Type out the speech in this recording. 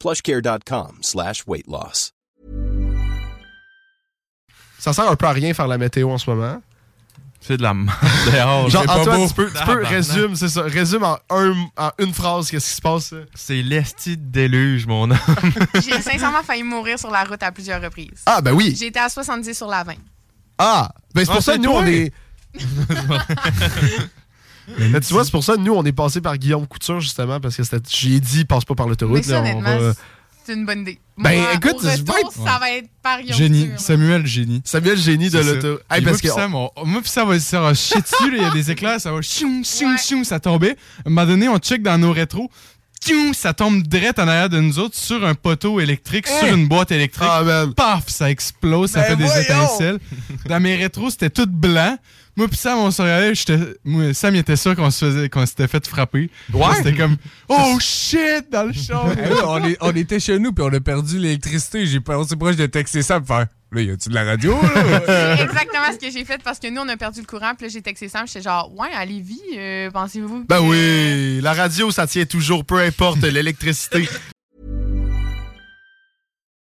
plushcare.com slash weight loss. Ça sert un peu à rien faire la météo en ce moment. C'est de la merde dehors. Genre, Antoine, beau. tu peux, tu peux résume, c'est ça. Résume en, un, en une phrase qu'est-ce qui se passe. C'est l'esti de déluge, mon homme. J'ai sincèrement failli mourir sur la route à plusieurs reprises. Ah, ben oui. J'ai été à 70 sur la 20. Ah, ben c'est pour Ah, ça c'est que nous, toi? on est. Mais tu vois, c'est pour ça que nous, on est passé par Guillaume Couture, justement, parce que j'ai dit, passe pas par l'autoroute. ça, là, on honnêtement, va- c'est une bonne idée. Ben, Moi, écoute, au je vais retour, être- ça va être par Guillaume Génie. Couture. Samuel Génie. Samuel Génie de C'est ça. l'auto. Hey, Puis parce moi, que. pis Sam, on- moi pis ça va ça va chier dessus, il y a des éclairs, ça va chioum, chioum, Ouais. chioum, ça tombait. À un moment donné, on check dans nos rétros, ça tombe direct en arrière de nous autres sur un poteau électrique, sur une boîte électrique. Ah. Paf, ça explose, ça Ben fait des étincelles. Dans mes rétros, c'était tout blanc. Moi pis Sam, on se regardait, j'étais, moi, Sam, il était sûr qu'on se faisait, qu'on s'était fait frapper. Ouais. C'était comme, oh shit, dans le champ. On, est- on était chez nous puis on a perdu l'électricité. J'ai pensé proche de texter ça pour faire. Là, y a-tu de la radio? là? C'est exactement ce que j'ai fait parce que nous, on a perdu le courant. Puis là, j'ai texté Sam. J'étais genre, ouais, à Lévis, euh, pensez-vous? Ben oui, la radio, ça tient toujours, peu importe l'électricité.